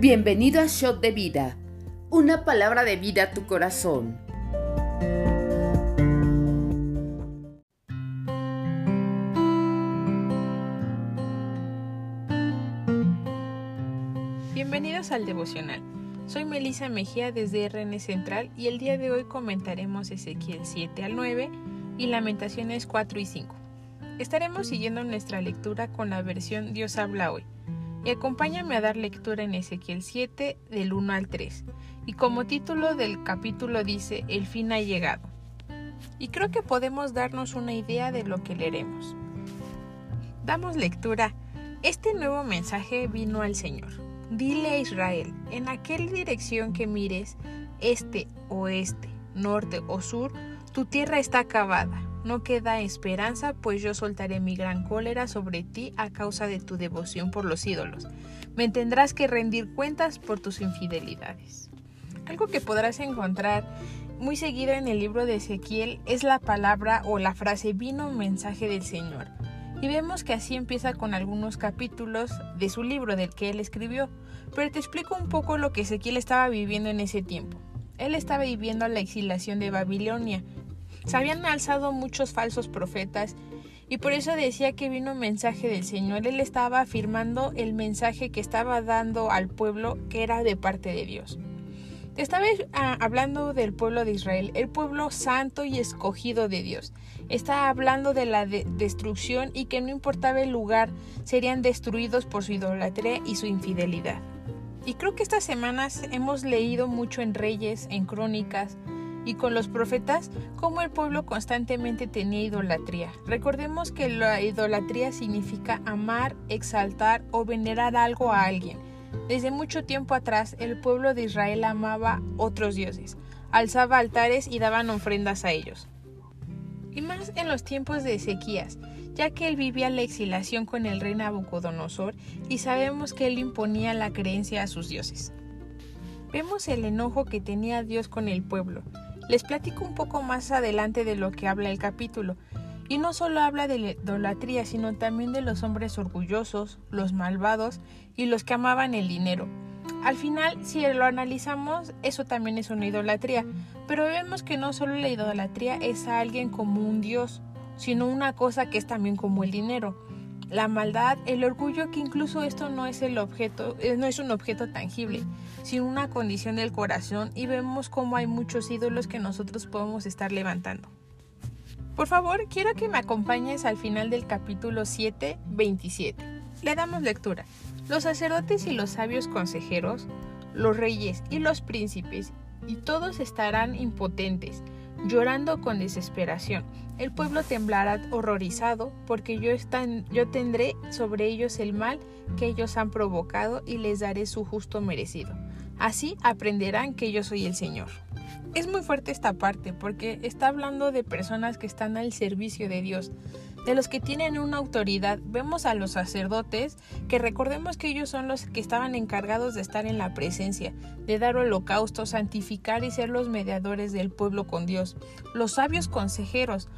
Bienvenido a Shot de Vida, una palabra de vida a tu corazón. Bienvenidos al devocional. Soy Melissa Mejía desde RN Central y el día de hoy comentaremos Ezequiel 7 al 9 y Lamentaciones 4 y 5. Estaremos siguiendo nuestra lectura con la versión Dios habla hoy y acompáñame a dar lectura en Ezequiel 7 del 1 al 3. Y como título del capítulo dice, El fin ha llegado. Y creo que podemos darnos una idea de lo que leeremos. Damos lectura. Este nuevo mensaje vino al Señor. Dile a Israel, en aquel dirección que mires, este, oeste, norte o sur, tu tierra está acabada no queda esperanza, pues yo soltaré mi gran cólera sobre ti a causa de tu devoción por los ídolos. Me tendrás que rendir cuentas por tus infidelidades. Algo que podrás encontrar muy seguido en el libro de Ezequiel es la palabra o la frase vino mensaje del Señor. Y vemos que así empieza con algunos capítulos de su libro del que él escribió. Pero te explico un poco lo que Ezequiel estaba viviendo en ese tiempo. Él estaba viviendo la exilación de Babilonia se habían alzado muchos falsos profetas y por eso decía que vino un mensaje del Señor. Él estaba afirmando el mensaje que estaba dando al pueblo que era de parte de Dios. Estaba ah, hablando del pueblo de Israel, el pueblo santo y escogido de Dios. Estaba hablando de la destrucción y que no importaba el lugar, serían destruidos por su idolatría y su infidelidad. Y creo que estas semanas hemos leído mucho en Reyes, en Crónicas, y con los profetas como el pueblo constantemente tenía idolatría. Recordemos que la idolatría significa amar, exaltar o venerar algo a alguien. Desde mucho tiempo atrás el pueblo de Israel amaba otros dioses, alzaba altares y daban ofrendas a ellos. Y más en los tiempos de Ezequías, ya que él vivía la exilación con el rey Nabucodonosor y sabemos que él imponía la creencia a sus dioses. Vemos el enojo que tenía Dios con el pueblo, les platico un poco más adelante de lo que habla el capítulo. Y no solo habla de la idolatría, sino también de los hombres orgullosos, los malvados y los que amaban el dinero. Al final, si lo analizamos, eso también es una idolatría, pero vemos que no solo la idolatría es a alguien como un dios, sino una cosa que es también como el dinero la maldad, el orgullo, que incluso esto no es el objeto, eh, no es un objeto tangible, sino una condición del corazón y vemos cómo hay muchos ídolos que nosotros podemos estar levantando. Por favor, quiero que me acompañes al final del capítulo 7, 27. Le damos lectura. Los sacerdotes y los sabios consejeros, los reyes y los príncipes, y todos estarán impotentes, llorando con desesperación. El pueblo temblará horrorizado, porque yo, yo tendré sobre ellos el mal que ellos han provocado y les daré su justo merecido. Así aprenderán que yo soy el Señor. Es muy fuerte esta parte porque está hablando de personas que están al servicio de Dios, de los que tienen una autoridad. Vemos a los sacerdotes, que recordemos que ellos son los que estaban encargados de estar en la presencia, de dar holocausto, santificar y ser los mediadores del pueblo con Dios. Los sabios consejeros,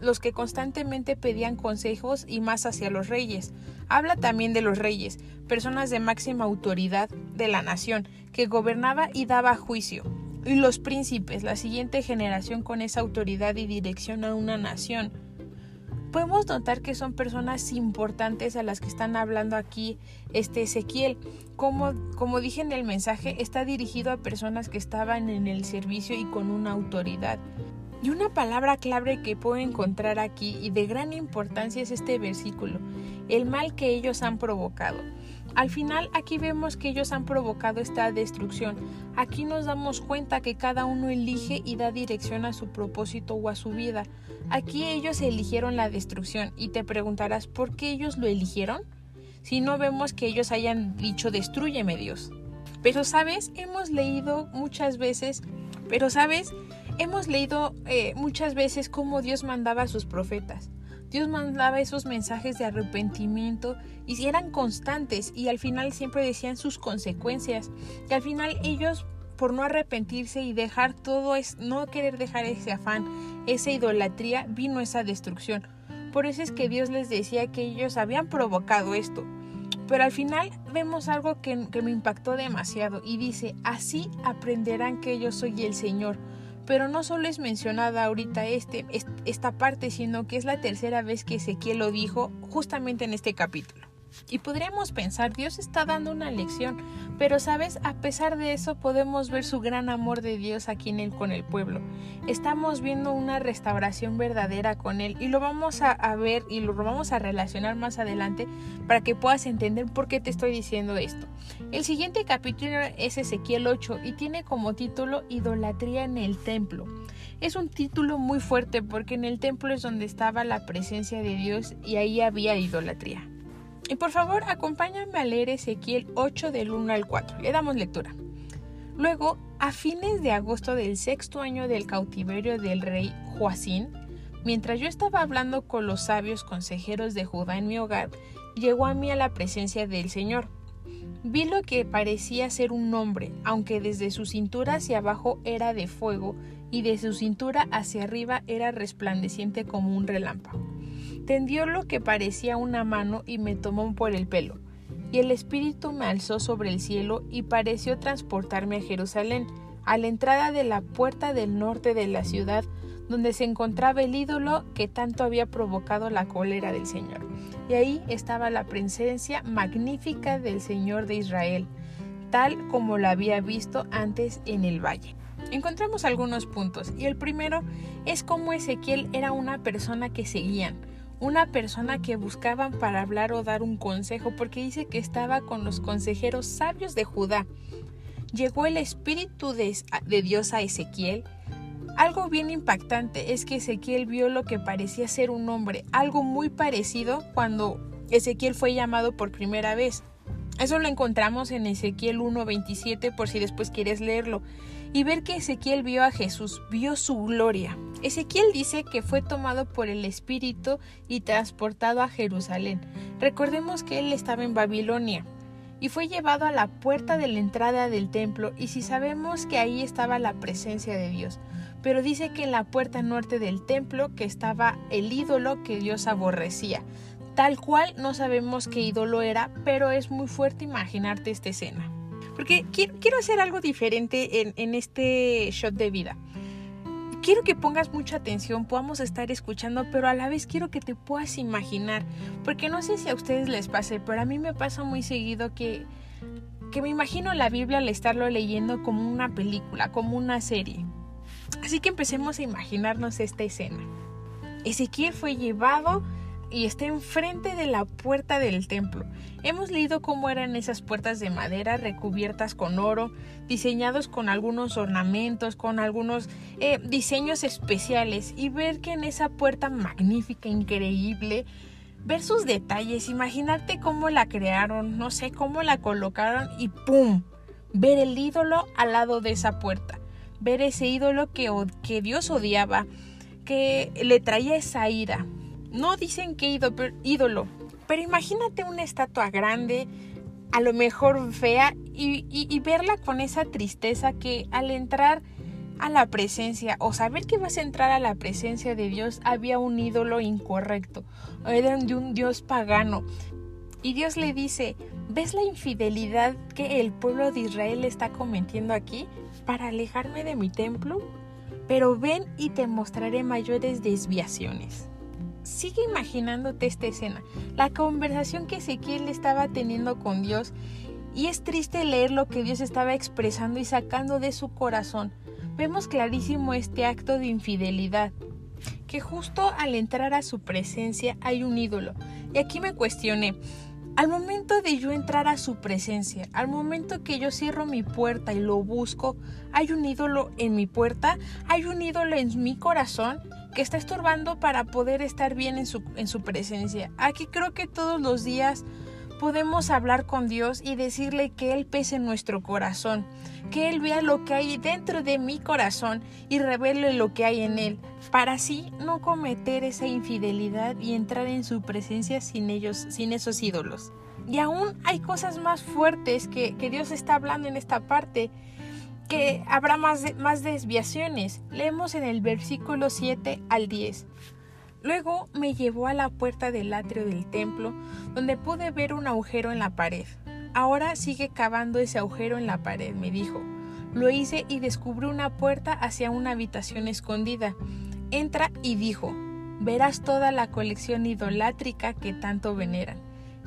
los que constantemente pedían consejos y más hacia los reyes. Habla también de los reyes, personas de máxima autoridad de la nación, que gobernaba y daba juicio. Y los príncipes, la siguiente generación con esa autoridad y dirección a una nación podemos notar que son personas importantes a las que están hablando aquí este Ezequiel. Como, como dije en el mensaje, está dirigido a personas que estaban en el servicio y con una autoridad. Y una palabra clave que puedo encontrar aquí y de gran importancia es este versículo, el mal que ellos han provocado. Al final aquí vemos que ellos han provocado esta destrucción. Aquí nos damos cuenta que cada uno elige y da dirección a su propósito o a su vida. Aquí ellos eligieron la destrucción y te preguntarás ¿por qué ellos lo eligieron? Si no vemos que ellos hayan dicho destruyeme Dios. Pero sabes, hemos leído muchas veces, pero sabes, hemos leído eh, muchas veces cómo Dios mandaba a sus profetas. Dios mandaba esos mensajes de arrepentimiento y eran constantes y al final siempre decían sus consecuencias. Y al final ellos por no arrepentirse y dejar todo es no querer dejar ese afán, esa idolatría, vino esa destrucción. Por eso es que Dios les decía que ellos habían provocado esto. Pero al final vemos algo que, que me impactó demasiado y dice, así aprenderán que yo soy el Señor. Pero no solo es mencionada ahorita este, esta parte, sino que es la tercera vez que Ezequiel lo dijo justamente en este capítulo. Y podríamos pensar, Dios está dando una lección, pero sabes, a pesar de eso podemos ver su gran amor de Dios aquí en él con el pueblo. Estamos viendo una restauración verdadera con él y lo vamos a, ver y lo vamos a relacionar más adelante para que puedas entender por qué te estoy diciendo esto. El siguiente capítulo es Ezequiel 8 y tiene como título Idolatría en el templo. Es un título muy fuerte porque en el templo es donde estaba la presencia de Dios y ahí había idolatría. Y por favor, acompáñame a leer Ezequiel 8 del 1 al 4. Le damos lectura. Luego, a fines de agosto del sexto año del cautiverio del rey Joacín, mientras yo estaba hablando con los sabios consejeros de Judá en mi hogar, llegó a mí a la presencia del Señor. Vi lo que parecía ser un hombre, aunque desde su cintura hacia abajo era de fuego y de su cintura hacia arriba era resplandeciente como un relámpago tendió lo que parecía una mano y me tomó por el pelo. Y el Espíritu me alzó sobre el cielo y pareció transportarme a Jerusalén, a la entrada de la puerta del norte de la ciudad, donde se encontraba el ídolo que tanto había provocado la cólera del Señor. Y ahí estaba la presencia magnífica del Señor de Israel, tal como lo había visto antes en el valle. Encontramos algunos puntos, y el primero es cómo Ezequiel era una persona que seguían una persona que buscaban para hablar o dar un consejo, porque dice que estaba con los consejeros sabios de Judá. Llegó el espíritu de, Dios a Ezequiel. Algo bien impactante es que Ezequiel vio lo que parecía ser un hombre, algo muy parecido cuando Ezequiel fue llamado por primera vez. Eso lo encontramos en Ezequiel 1.27 por si después quieres leerlo y ver que Ezequiel vio a Jesús, vio su gloria. Ezequiel dice que fue tomado por el Espíritu y transportado a Jerusalén. Recordemos que él estaba en Babilonia y fue llevado a la puerta de la entrada del templo y si sabemos que ahí estaba la presencia de Dios. Pero dice que en la puerta norte del templo que estaba el ídolo que Dios aborrecía. Tal cual no sabemos qué ídolo era, pero es muy fuerte imaginarte esta escena. Porque quiero, hacer algo diferente en, en este shot de vida. Quiero que pongas mucha atención, podamos estar escuchando, pero a la vez quiero que te puedas imaginar. Porque no sé si a ustedes les pase, pero a mí me pasa muy seguido que, que me imagino la Biblia al estarlo leyendo como una película, como una serie. Así que empecemos a imaginarnos esta escena. Ezequiel fue llevado y está enfrente de la puerta del templo. Hemos leído cómo eran esas puertas de madera recubiertas con oro, diseñados con algunos ornamentos, con algunos eh, diseños especiales y ver que en esa puerta magnífica, increíble, ver sus detalles, imaginarte cómo la crearon, no sé cómo la colocaron y ¡pum! Ver el ídolo al lado de esa puerta, ver ese ídolo que, que Dios odiaba, que le traía esa ira, no dicen que ídolo, pero imagínate una estatua grande, a lo mejor fea, y, verla con esa tristeza que al entrar a la presencia o saber que vas a entrar a la presencia de Dios había un ídolo incorrecto, era de un Dios pagano. Y Dios le dice, ¿ves la infidelidad que el pueblo de Israel está cometiendo aquí para alejarme de mi templo? Pero ven y te mostraré mayores desviaciones sigue imaginándote esta escena, la conversación que Ezequiel estaba teniendo con Dios y es triste leer lo que Dios estaba expresando y sacando de su corazón. Vemos clarísimo este acto de infidelidad, que justo al entrar a su presencia hay un ídolo. Y aquí me cuestioné, al momento de yo entrar a su presencia, al momento que yo cierro mi puerta y lo busco, hay un ídolo en mi puerta, hay un ídolo en mi corazón que está estorbando para poder estar bien en su, en su presencia. Aquí creo que todos los días podemos hablar con Dios y decirle que Él pese en nuestro corazón, que Él vea lo que hay dentro de mi corazón y revele lo que hay en Él, para así no cometer esa infidelidad y entrar en su presencia sin ellos, sin esos ídolos. Y aún hay cosas más fuertes que, que Dios está hablando en esta parte que habrá más, más desviaciones. Leemos en el versículo 7 al 10. Luego me llevó a la puerta del atrio del templo, donde pude ver un agujero en la pared. Ahora sigue cavando ese agujero en la pared, me dijo. Lo hice y descubrí una puerta hacia una habitación escondida. Entra y dijo, verás toda la colección idolátrica que tanto veneran.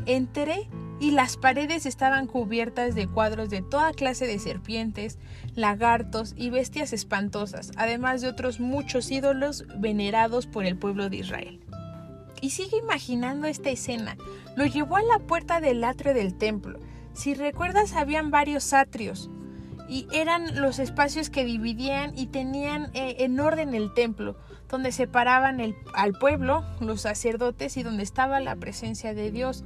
Entré y las paredes estaban cubiertas de cuadros de toda clase de serpientes, lagartos y bestias espantosas, además de otros muchos ídolos venerados por el pueblo de Israel. Y sigue imaginando esta escena. Lo llevó a la puerta del atrio del templo. Si recuerdas, habían varios atrios y eran los espacios que dividían y tenían eh, en orden el templo, donde separaban al pueblo, los sacerdotes y donde estaba la presencia de Dios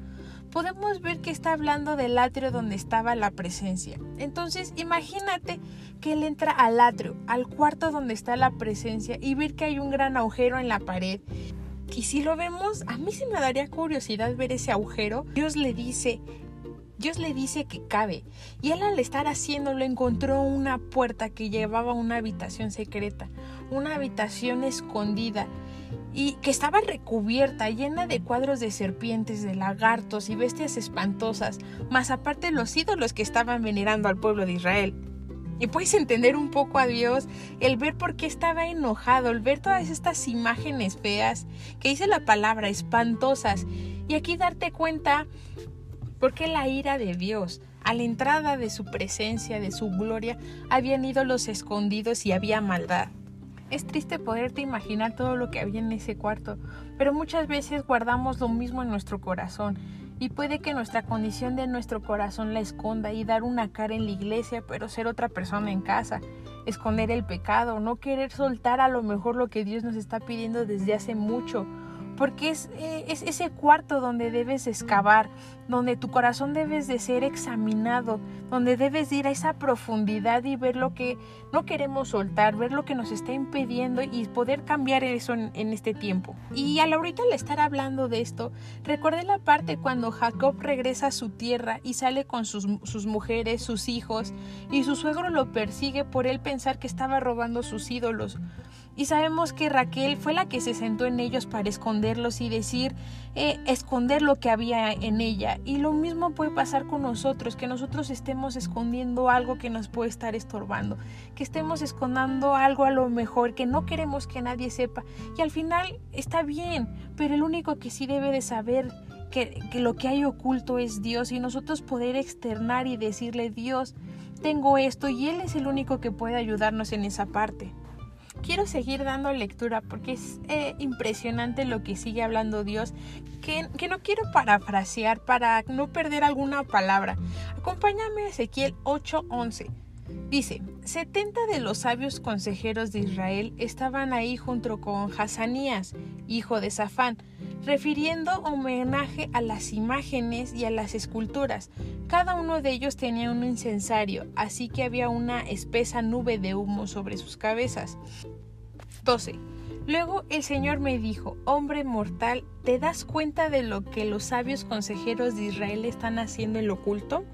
podemos ver que está hablando del atrio donde estaba la presencia. Entonces, imagínate que él entra al atrio, al cuarto donde está la presencia y ver que hay un gran agujero en la pared. Y si lo vemos, a mí sí me daría curiosidad ver ese agujero. Dios le dice, Dios le dice que cabe, y él al estar haciéndolo encontró una puerta que llevaba a una habitación secreta, una habitación escondida, y que estaba recubierta, llena de cuadros de serpientes, de lagartos y bestias espantosas, más aparte los ídolos que estaban venerando al pueblo de Israel. Y puedes entender un poco a Dios el ver por qué estaba enojado, el ver todas estas imágenes feas, que dice la palabra, espantosas, y aquí darte cuenta por qué la ira de Dios. A la entrada de su presencia, de su gloria, habían ídolos escondidos y había maldad. Es triste poderte imaginar todo lo que había en ese cuarto, pero muchas veces guardamos lo mismo en nuestro corazón y puede que nuestra condición de nuestro corazón la esconda y dar una cara en la iglesia, pero ser otra persona en casa, esconder el pecado, no querer soltar a lo mejor lo que Dios nos está pidiendo desde hace mucho porque eh, es, ese cuarto donde debes excavar, donde tu corazón debes de ser examinado, donde debes ir a esa profundidad y ver lo que no queremos soltar, ver lo que nos está impidiendo y poder cambiar eso en, este tiempo. Y a la ahorita al estar hablando de esto, recordé la parte cuando Jacob regresa a su tierra y sale con sus mujeres, sus hijos, y su suegro lo persigue por él pensar que estaba robando sus ídolos. Y sabemos que Raquel fue la que se sentó en ellos para esconderlos y decir, eh, esconder lo que había en ella. Y lo mismo puede pasar con nosotros, que nosotros estemos escondiendo algo que nos puede estar estorbando, que estemos escondiendo algo a lo mejor que no queremos que nadie sepa. Y al final está bien, pero el único que sí debe de saber que, que lo que hay oculto es Dios y nosotros poder externar y decirle, Dios, tengo esto y Él es el único que puede ayudarnos en esa parte quiero seguir dando lectura porque es eh, impresionante lo que sigue hablando Dios, que, que, no quiero parafrasear para no perder alguna palabra. Acompáñame a Ezequiel 8:11. Dice, 70 de los sabios consejeros de Israel estaban ahí junto con Hazanías, hijo de Safán, refiriendo homenaje a las imágenes y a las esculturas. Cada uno de ellos tenía un incensario, así que había una espesa nube de humo sobre sus cabezas. 12. Luego el Señor me dijo, hombre mortal, ¿te das cuenta de lo que los sabios consejeros de Israel están haciendo en lo oculto?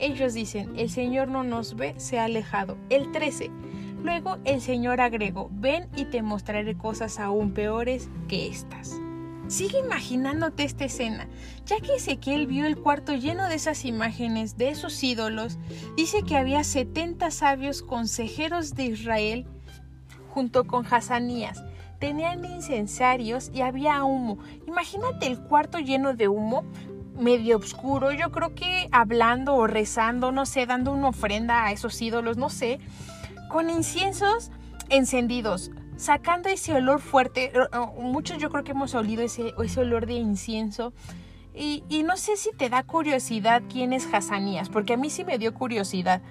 Ellos dicen, el Señor no nos ve, se ha alejado. El 13. Luego el Señor agregó, ven y te mostraré cosas aún peores que estas. Sigue imaginándote esta escena, ya que Ezequiel vio el cuarto lleno de esas imágenes, de esos ídolos, dice que había 70 sabios consejeros de Israel junto con Hazanías. Tenían incensarios y había humo. Imagínate el cuarto lleno de humo, medio oscuro, yo creo que hablando o rezando, no sé, dando una ofrenda a esos ídolos, no sé, con inciensos encendidos sacando ese olor fuerte. Muchos yo creo que hemos olido ese, ese olor de incienso. Y, no sé si te da curiosidad quién es Hazanías, porque a mí sí me dio curiosidad.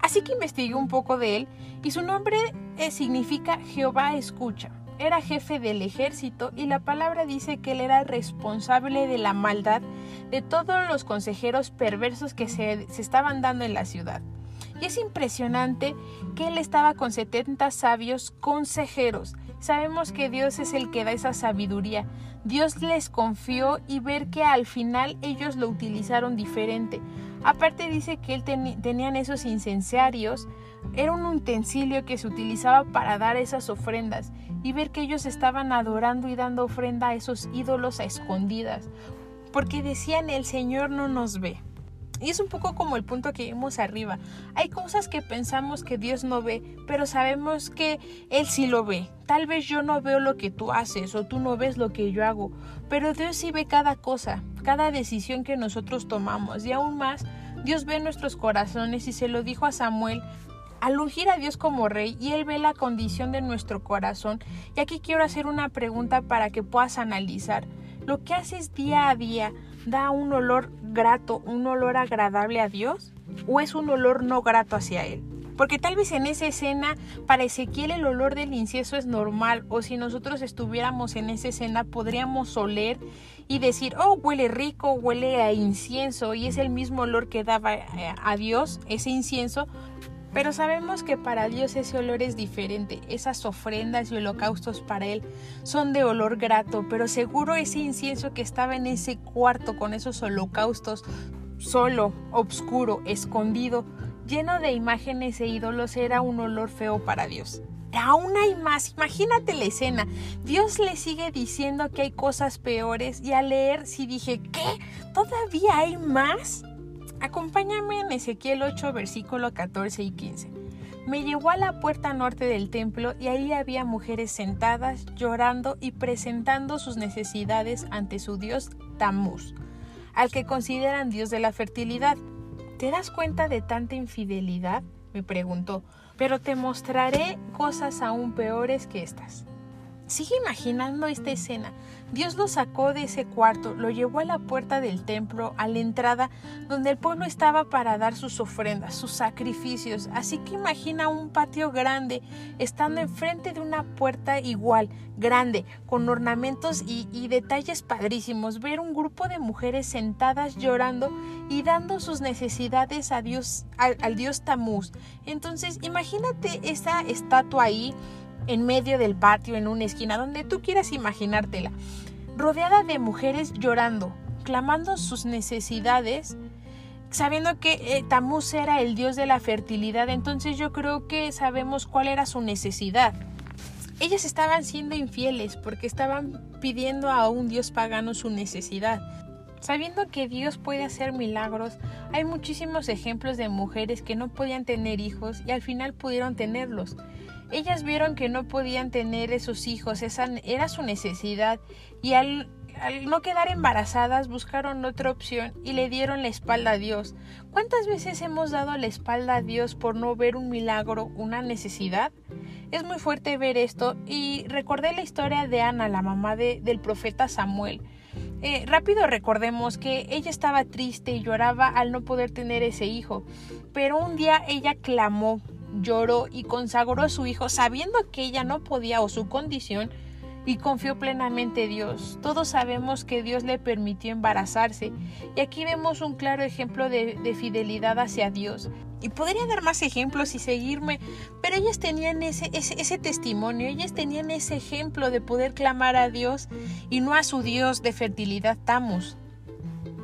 Así que investigué un poco de él y su nombre eh, significa Jehová escucha. Era jefe del ejército y la palabra dice que él era responsable de la maldad de todos los consejeros perversos que se, se estaban dando en la ciudad. Y es impresionante que él estaba con 70 sabios consejeros Sabemos que Dios es el que da esa sabiduría. Dios les confió y ver que al final ellos lo utilizaron diferente. Aparte dice que él tenían esos incensarios, era un utensilio que se utilizaba para dar esas ofrendas y ver que ellos estaban adorando y dando ofrenda a esos ídolos a escondidas, porque decían el Señor no nos ve. Y es un poco como el punto que vimos arriba. Hay cosas que pensamos que Dios no ve, pero sabemos que Él sí lo ve. Tal vez yo no veo lo que tú haces o tú no ves lo que yo hago, pero Dios sí ve cada cosa, cada decisión que nosotros tomamos. Y aún más, Dios ve nuestros corazones y se lo dijo a Samuel al ungir a Dios como rey y Él ve la condición de nuestro corazón. Y aquí quiero hacer una pregunta para que puedas analizar. ¿Lo que haces día a día da un olor grato, un olor agradable a Dios? ¿O es un olor no grato hacia Él? Porque tal vez en esa escena para Ezequiel el olor del incienso es normal o si nosotros estuviéramos en esa escena podríamos oler y decir, oh, huele rico, huele a incienso y es el mismo olor que daba eh, a Dios ese incienso, pero sabemos que para Dios ese olor es diferente. Esas ofrendas y holocaustos para Él son de olor grato, pero seguro ese incienso que estaba en ese cuarto con esos holocaustos, solo, oscuro, escondido, lleno de imágenes e ídolos, era un olor feo para Dios. Aún hay más, imagínate la escena. Dios le sigue diciendo que hay cosas peores y al leer si dije, ¿qué? ¿Todavía hay más? Acompáñame en Ezequiel 8, versículo 14 y 15. Me llevó a la puerta norte del templo y ahí había mujeres sentadas, llorando y presentando sus necesidades ante su dios Tamuz, al que consideran dios de la fertilidad. ¿Te das cuenta de tanta infidelidad? me preguntó, pero te mostraré cosas aún peores que estas. Sigue imaginando esta escena. Dios lo sacó de ese cuarto, lo llevó a la puerta del templo, a la entrada, donde el pueblo estaba para dar sus ofrendas, sus sacrificios. Así que imagina un patio grande, estando enfrente de una puerta igual, grande, con ornamentos y, detalles padrísimos. Ver un grupo de mujeres sentadas llorando y dando sus necesidades a Dios, al, al Dios Tamuz. Entonces, imagínate esa estatua ahí en medio del patio, en una esquina, donde tú quieras imaginártela, rodeada de mujeres llorando, clamando sus necesidades, sabiendo que eh, era el dios de la fertilidad, entonces yo creo que sabemos cuál era su necesidad. Ellas estaban siendo infieles porque estaban pidiendo a un dios pagano su necesidad. Sabiendo que Dios puede hacer milagros, hay muchísimos ejemplos de mujeres que no podían tener hijos y al final pudieron tenerlos. Ellas vieron que no podían tener esos hijos, esa era su necesidad, y al, no quedar embarazadas buscaron otra opción y le dieron la espalda a Dios. ¿Cuántas veces hemos dado la espalda a Dios por no ver un milagro, una necesidad? Es muy fuerte ver esto y recordé la historia de Ana, la mamá del profeta Samuel. Eh, rápido recordemos que ella estaba triste y lloraba al no poder tener ese hijo, pero un día ella clamó lloró y consagró a su hijo sabiendo que ella no podía o su condición y confió plenamente en Dios. Todos sabemos que Dios le permitió embarazarse y aquí vemos un claro ejemplo de, fidelidad hacia Dios. Y podría dar más ejemplos y seguirme, pero ellas tenían ese, ese, testimonio, ellas tenían ese ejemplo de poder clamar a Dios y no a su Dios de fertilidad Tamus.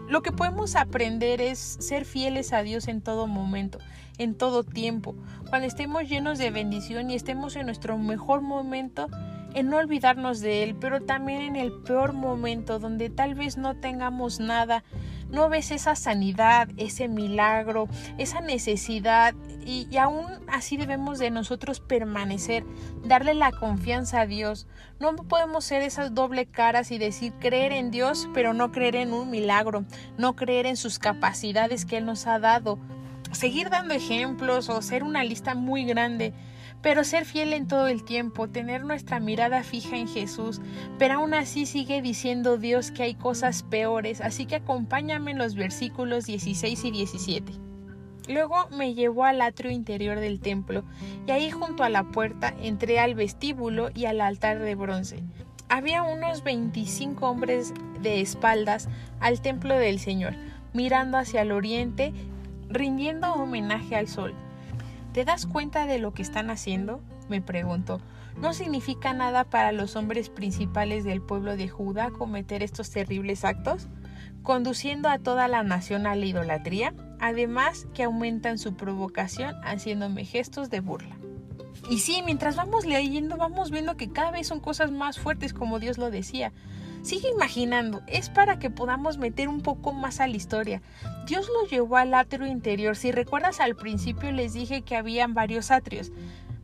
Lo que podemos aprender es ser fieles a Dios en todo momento, en todo tiempo. Cuando estemos llenos de bendición y estemos en nuestro mejor momento, en no olvidarnos de Él, pero también en el peor momento donde tal vez no tengamos nada, no ves esa sanidad, ese milagro, esa necesidad y, y, aún así debemos de nosotros permanecer, darle la confianza a Dios. No podemos ser esas doble caras y decir creer en Dios pero no creer en un milagro, no creer en sus capacidades que Él nos ha dado. Seguir dando ejemplos o ser una lista muy grande pero ser fiel en todo el tiempo, tener nuestra mirada fija en Jesús, pero aún así sigue diciendo Dios que hay cosas peores, así que acompáñame en los versículos 16 y 17. Luego me llevó al atrio interior del templo, y ahí junto a la puerta entré al vestíbulo y al altar de bronce. Había unos 25 hombres de espaldas al templo del Señor, mirando hacia el oriente, rindiendo homenaje al sol. ¿Te das cuenta de lo que están haciendo? me preguntó. ¿No significa nada para los hombres principales del pueblo de Judá cometer estos terribles actos? conduciendo a toda la nación a la idolatría, además que aumentan su provocación haciéndome gestos de burla. Y sí, mientras vamos leyendo vamos viendo que cada vez son cosas más fuertes como Dios lo decía. Sigue imaginando, es para que podamos meter un poco más a la historia. Dios lo llevó al atrio interior. Si recuerdas al principio les dije que habían varios atrios.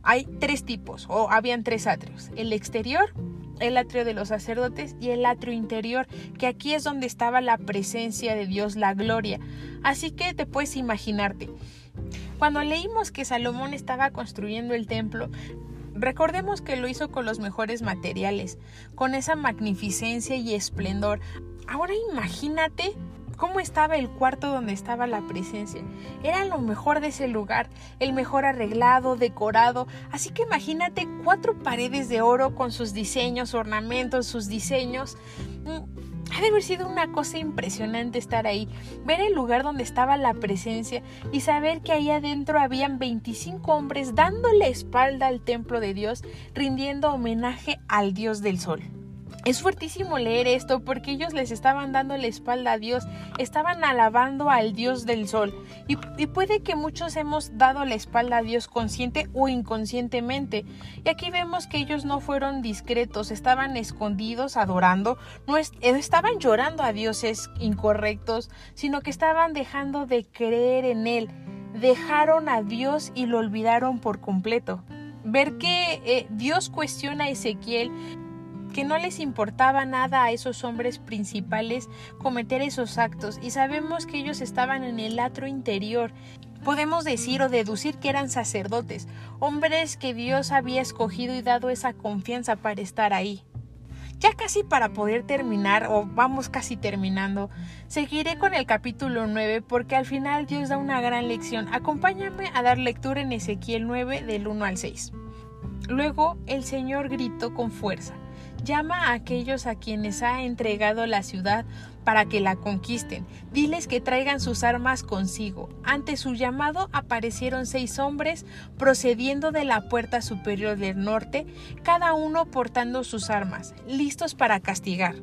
Hay tres tipos, o habían tres atrios. El exterior, el atrio de los sacerdotes y el atrio interior, que aquí es donde estaba la presencia de Dios, la gloria. Así que te puedes imaginarte. Cuando leímos que Salomón estaba construyendo el templo, Recordemos que lo hizo con los mejores materiales, con esa magnificencia y esplendor. Ahora imagínate cómo estaba el cuarto donde estaba la presencia. Era lo mejor de ese lugar, el mejor arreglado, decorado. Así que imagínate cuatro paredes de oro con sus diseños, ornamentos, sus diseños. Ha de haber sido una cosa impresionante estar ahí, ver el lugar donde estaba la presencia y saber que ahí adentro habían 25 hombres dándole espalda al templo de Dios, rindiendo homenaje al Dios del Sol. Es fuertísimo leer esto porque ellos les estaban dando la espalda a Dios, estaban alabando al Dios del sol. Y, puede que muchos hemos dado la espalda a Dios consciente o inconscientemente. Y aquí vemos que ellos no fueron discretos, estaban escondidos adorando, no eh, estaban llorando a dioses incorrectos, sino que estaban dejando de creer en Él. Dejaron a Dios y lo olvidaron por completo ver que eh, Dios cuestiona a Ezequiel que no les importaba nada a esos hombres principales cometer esos actos y sabemos que ellos estaban en el atro interior. Podemos decir o deducir que eran sacerdotes, hombres que Dios había escogido y dado esa confianza para estar ahí. Ya casi para poder terminar, o vamos casi terminando, seguiré con el capítulo 9 porque al final Dios da una gran lección. Acompáñame a dar lectura en Ezequiel 9 del 1 al 6. Luego el Señor gritó con fuerza llama a aquellos a quienes ha entregado la ciudad para que la conquisten. Diles que traigan sus armas consigo. Ante su llamado aparecieron seis hombres procediendo de la puerta superior del norte, cada uno portando sus armas, listos para castigar.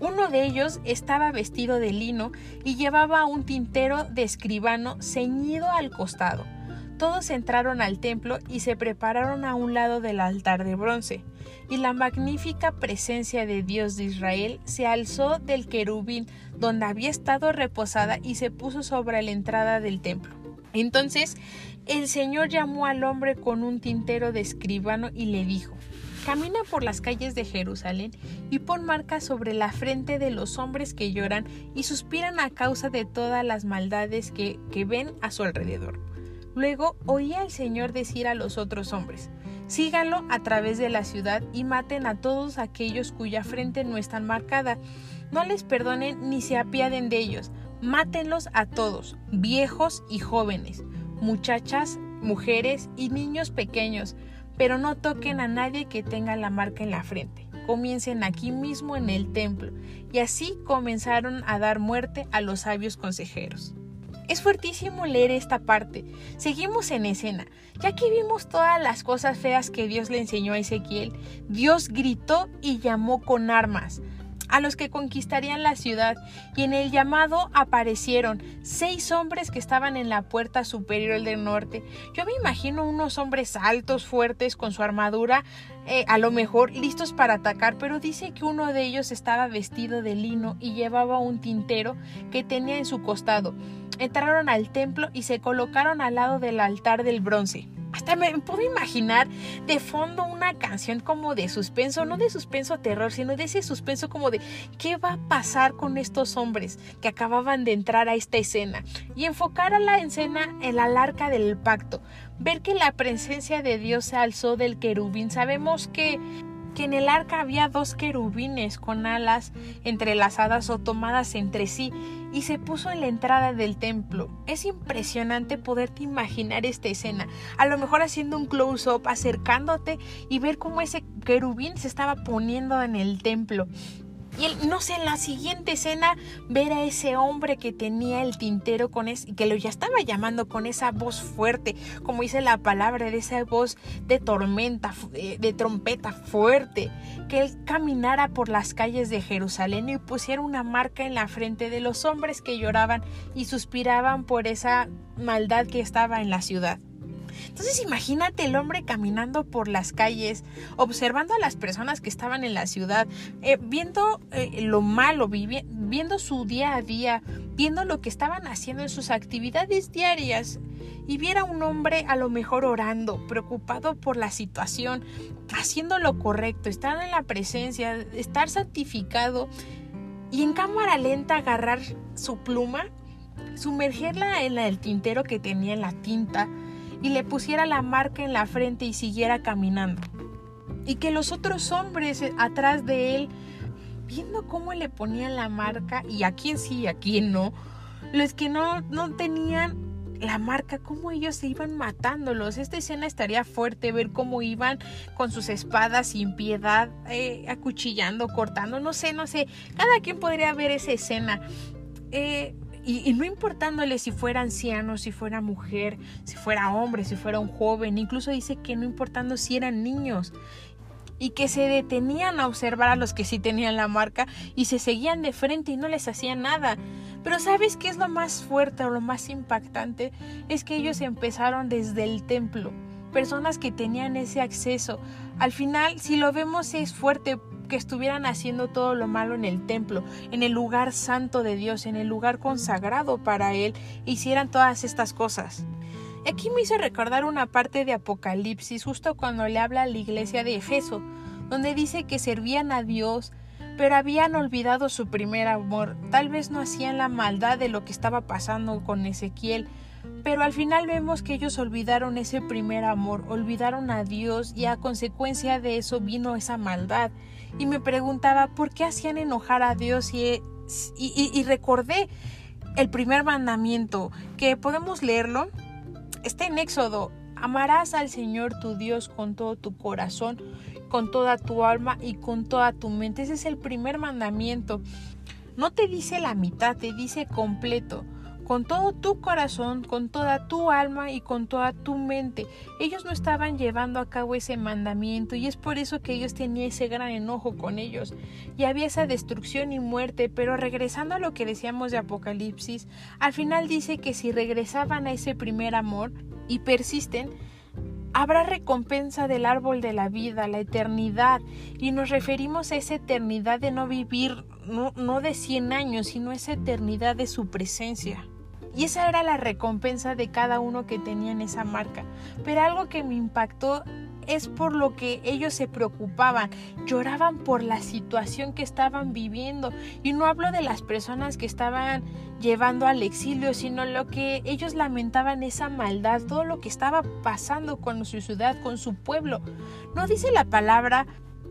Uno de ellos estaba vestido de lino y llevaba un tintero de escribano ceñido al costado. Todos entraron al templo y se prepararon a un lado del altar de bronce, y la magnífica presencia de Dios de Israel se alzó del querubín donde había estado reposada y se puso sobre la entrada del templo. Entonces el Señor llamó al hombre con un tintero de escribano y le dijo, Camina por las calles de Jerusalén y pon marcas sobre la frente de los hombres que lloran y suspiran a causa de todas las maldades que, que ven a su alrededor Luego oía el Señor decir a los otros hombres, síganlo a través de la ciudad y maten a todos aquellos cuya frente no está marcada. No les perdonen ni se apiaden de ellos. Mátenlos a todos, viejos y jóvenes, muchachas, mujeres y niños pequeños, pero no toquen a nadie que tenga la marca en la frente. Comiencen aquí mismo en el templo. Y así comenzaron a dar muerte a los sabios consejeros. Es fuertísimo leer esta parte. Seguimos en escena. Ya que vimos todas las cosas feas que Dios le enseñó a Ezequiel, Dios gritó y llamó con armas a los que conquistarían la ciudad, y en el llamado aparecieron seis hombres que estaban en la puerta superior del norte. Yo me imagino unos hombres altos, fuertes, con su armadura, eh, a lo mejor listos para atacar, pero dice que uno de ellos estaba vestido de lino y llevaba un tintero que tenía en su costado. Entraron al templo y se colocaron al lado del altar del bronce. Hasta me puedo imaginar de fondo una canción como de suspenso, no de suspenso terror, sino de ese suspenso como de qué va a pasar con estos hombres que acababan de entrar a esta escena y enfocar a la escena en la arca del pacto, ver que la presencia de Dios se alzó del querubín. Sabemos que que en el arca había dos querubines con alas entrelazadas o tomadas entre sí y se puso en la entrada del templo. Es impresionante poderte imaginar esta escena, a lo mejor haciendo un close-up, acercándote y ver cómo ese querubín se estaba poniendo en el templo. Y él, no sé, en la siguiente escena, ver a ese hombre que tenía el tintero con ese, que lo ya estaba llamando con esa voz fuerte, como dice la palabra, de esa voz de tormenta, de trompeta fuerte, que él caminara por las calles de Jerusalén y pusiera una marca en la frente de los hombres que lloraban y suspiraban por esa maldad que estaba en la ciudad. Entonces imagínate el hombre caminando por las calles, observando a las personas que estaban en la ciudad, eh, viendo eh, lo malo, viendo su día a día, viendo lo que estaban haciendo en sus actividades diarias y viera un hombre a lo mejor orando, preocupado por la situación, haciendo lo correcto, estar en la presencia, estar santificado y en cámara lenta agarrar su pluma, sumergerla en el tintero que tenía en la tinta, y le pusiera la marca en la frente y siguiera caminando. Y que los otros hombres atrás de él, viendo cómo le ponían la marca, y a quién sí y a quién no, los que no, no tenían la marca, cómo ellos se iban matándolos. Esta escena estaría fuerte, ver cómo iban con sus espadas sin piedad, eh, acuchillando, cortando, no sé, no sé. Cada quien podría ver esa escena. Eh, y, no importándole si fuera anciano, si fuera mujer, si fuera hombre, si fuera un joven, incluso dice que no importando si eran niños y que se detenían a observar a los que sí tenían la marca y se seguían de frente y no les hacían nada. Pero ¿sabes qué es lo más fuerte o lo más impactante? Es que ellos empezaron desde el templo, personas que tenían ese acceso. Al final, si lo vemos es fuerte que estuvieran haciendo todo lo malo en el templo, en el lugar santo de Dios, en el lugar consagrado para Él, hicieran todas estas cosas. Aquí me hizo recordar una parte de Apocalipsis, justo cuando le habla a la iglesia de Efeso, donde dice que servían a Dios, pero habían olvidado su primer amor. Tal vez no hacían la maldad de lo que estaba pasando con Ezequiel, pero al final vemos que ellos olvidaron ese primer amor, olvidaron a Dios y a consecuencia de eso vino esa maldad. Y me preguntaba por qué hacían enojar a Dios y, y, recordé el primer mandamiento que podemos leerlo. Está en Éxodo. Amarás al Señor tu Dios con todo tu corazón, con toda tu alma y con toda tu mente. Ese es el primer mandamiento. No te dice la mitad, te dice completo con todo tu corazón, con toda tu alma y con toda tu mente. Ellos no estaban llevando a cabo ese mandamiento y es por eso que ellos tenían ese gran enojo con ellos. Y había esa destrucción y muerte, pero regresando a lo que decíamos de Apocalipsis, al final dice que si regresaban a ese primer amor y persisten, habrá recompensa del árbol de la vida, la eternidad, y nos referimos a esa eternidad de no vivir, no, de 100 años, sino esa eternidad de su presencia. Y esa era la recompensa de cada uno que tenían esa marca. Pero algo que me impactó es por lo que ellos se preocupaban, lloraban por la situación que estaban viviendo. Y no hablo de las personas que estaban llevando al exilio, sino lo que ellos lamentaban esa maldad, todo lo que estaba pasando con su ciudad, con su pueblo. No dice la palabra,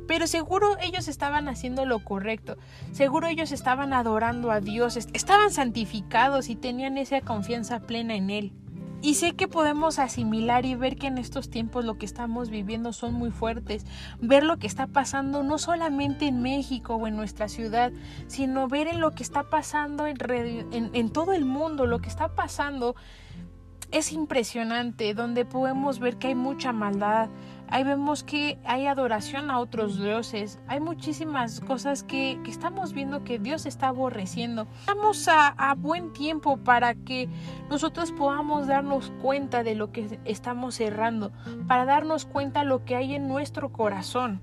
pero seguro ellos estaban haciendo lo correcto, seguro ellos estaban adorando a Dios, estaban santificados y tenían esa confianza plena en Él. Y sé que podemos asimilar y ver que en estos tiempos lo que estamos viviendo son muy fuertes. Ver lo que está pasando no solamente en México o en nuestra ciudad, sino ver en lo que está pasando en, en todo el mundo, lo que está pasando es impresionante, donde podemos ver que hay mucha maldad, Ahí vemos que hay adoración a otros dioses. Hay muchísimas cosas que, estamos viendo que Dios está aborreciendo. Estamos a, a, buen tiempo para que nosotros podamos darnos cuenta de lo que estamos errando, para darnos cuenta lo que hay en nuestro corazón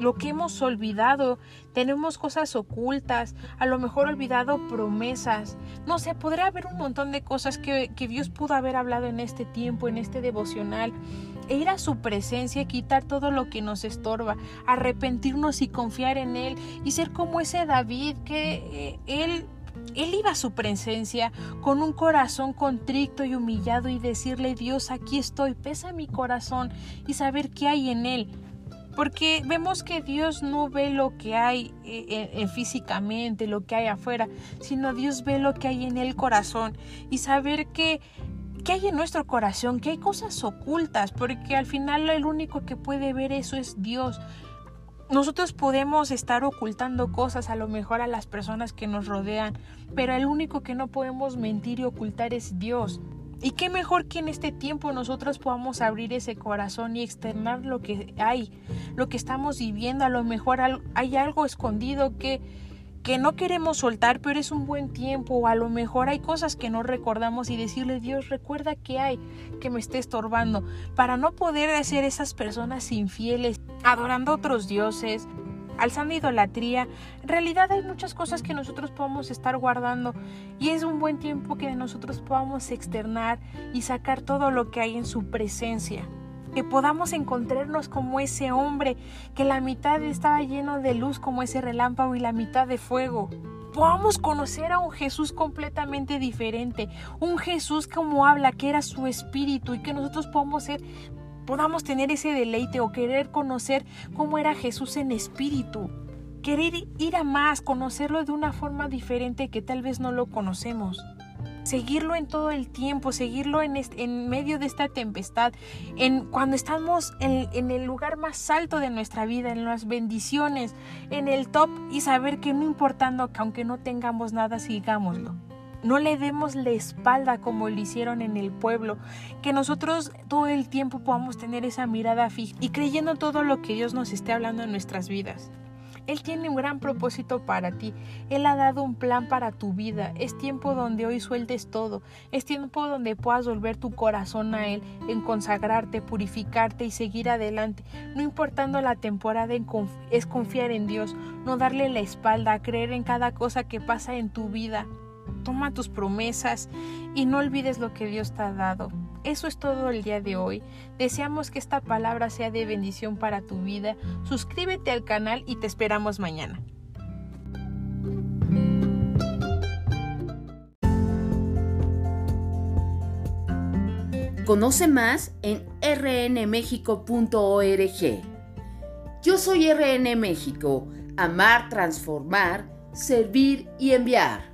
lo que hemos olvidado, tenemos cosas ocultas, a lo mejor olvidado promesas, no sé, podría haber un montón de cosas que, que Dios pudo haber hablado en este tiempo, en este devocional, e ir a su presencia, quitar todo lo que nos estorba, arrepentirnos y confiar en Él y ser como ese David que eh, Él él iba a su presencia con un corazón contrito y humillado y decirle, Dios, aquí estoy, pesa mi corazón y saber qué hay en él. Porque vemos que Dios no ve lo que hay eh, físicamente, lo que hay afuera, sino Dios ve lo que hay en el corazón y saber que ¿Qué hay en nuestro corazón? Que hay cosas ocultas, porque al final el único que puede ver eso es Dios. nosotros podemos estar ocultando cosas a lo mejor a las personas que nos rodean, pero el único que no podemos mentir y ocultar es Dios. Y qué mejor que en este tiempo nosotros podamos abrir ese corazón y externar lo que hay, lo que estamos viviendo. A lo mejor hay algo escondido que, que no queremos soltar, pero es un buen tiempo. O a lo mejor hay cosas que no recordamos y decirle, Dios, recuerda que hay que me esté estorbando. Para no poder ser esas personas infieles, adorando a otros dioses, alzando idolatría. En realidad hay muchas cosas que nosotros podemos estar guardando y es un buen tiempo que nosotros podamos externar y sacar todo lo que hay en su presencia. Que podamos encontrarnos como ese hombre, que la mitad estaba lleno de luz como ese relámpago y la mitad de fuego podamos conocer a un Jesús completamente diferente, un Jesús como habla, que era su espíritu y que nosotros podamos ser podamos tener ese deleite o querer conocer cómo era Jesús en espíritu. Querer ir a más, conocerlo de una forma diferente que tal vez no lo conocemos. Seguirlo en todo el tiempo, seguirlo en, en medio de esta tempestad, en cuando estamos en, en el lugar más alto de nuestra vida, en las bendiciones, en el top y saber que no importando que aunque no tengamos nada, sigámoslo. No le demos la espalda como lo hicieron en el pueblo. Que nosotros todo el tiempo podamos tener esa mirada fija y creyendo todo lo que Dios nos esté hablando en nuestras vidas. Él tiene un gran propósito para ti. Él ha dado un plan para tu vida. Es tiempo donde hoy sueltes todo. Es tiempo donde puedas volver tu corazón a Él, en consagrarte, purificarte y seguir adelante. No importando la temporada, es confiar en Dios, no darle la espalda, creer en cada cosa que pasa en tu vida. Toma tus promesas y no olvides lo que Dios te ha dado. Eso es todo el día de hoy. Deseamos que esta palabra sea de bendición para tu vida. Suscríbete al canal y te esperamos mañana. Conoce más en rnmexico.org. Yo soy RN México. Amar, transformar, servir y enviar.